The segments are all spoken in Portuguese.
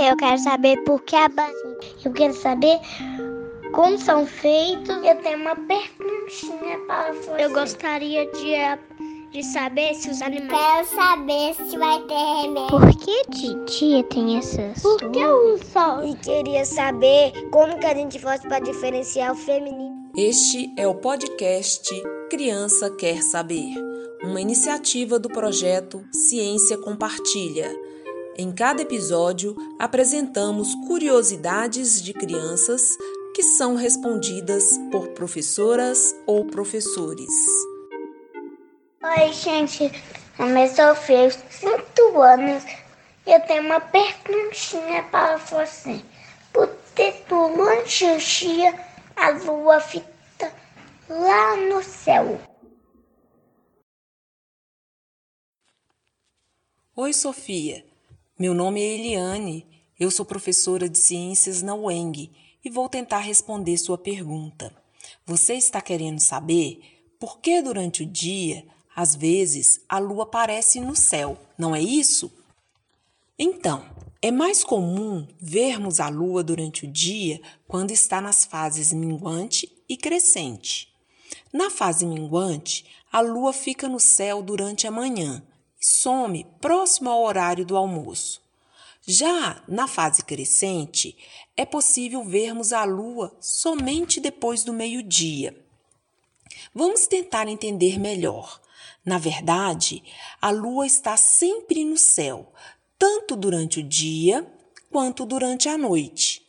eu quero saber por que a banana. Eu quero saber como são feitos. Eu tenho uma perguntinha para você. Eu gostaria de, de saber se os animais. Quero saber se vai ter remédio. Por que dia tem essas? Por que o sol? E queria saber como que a gente faz para diferenciar o feminino. Este é o podcast Criança Quer Saber, uma iniciativa do projeto Ciência Compartilha. Em cada episódio, apresentamos curiosidades de crianças que são respondidas por professoras ou professores. Oi, gente. Meu nome é Sofia, eu tenho 5 anos. Eu tenho uma perguntinha para você. Por que durante o dia a lua fica lá no céu? Oi, Sofia. Meu nome é Eliane. Eu sou professora de ciências na UENG e vou tentar responder sua pergunta. Você está querendo saber por que durante o dia, às vezes, a lua aparece no céu, não é isso? Então, é mais comum vermos a lua durante o dia quando está nas fases minguante e crescente. Na fase minguante, a lua fica no céu durante a manhã e some próximo ao horário do almoço. Já na fase crescente, é possível vermos a lua somente depois do meio-dia. Vamos tentar entender melhor. Na verdade, a lua está sempre no céu, tanto durante o dia quanto durante a noite.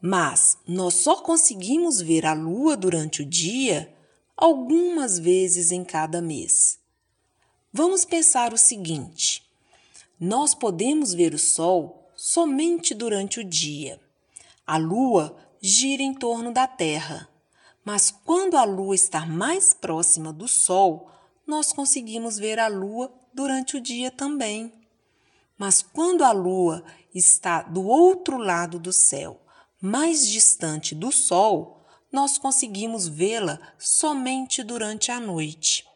Mas nós só conseguimos ver a lua durante o dia algumas vezes em cada mês. Vamos pensar o seguinte: nós podemos ver o Sol somente durante o dia. A Lua gira em torno da Terra, mas quando a Lua está mais próxima do Sol, nós conseguimos ver a Lua durante o dia também. Mas quando a Lua está do outro lado do céu, mais distante do Sol, nós conseguimos vê-la somente durante a noite.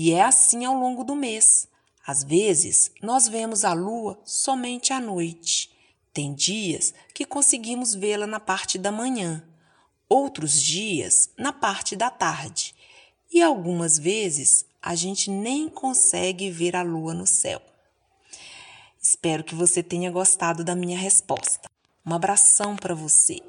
E é assim ao longo do mês. Às vezes, nós vemos a lua somente à noite. Tem dias que conseguimos vê-la na parte da manhã, outros dias na parte da tarde, e algumas vezes a gente nem consegue ver a lua no céu. Espero que você tenha gostado da minha resposta. Um abração para você.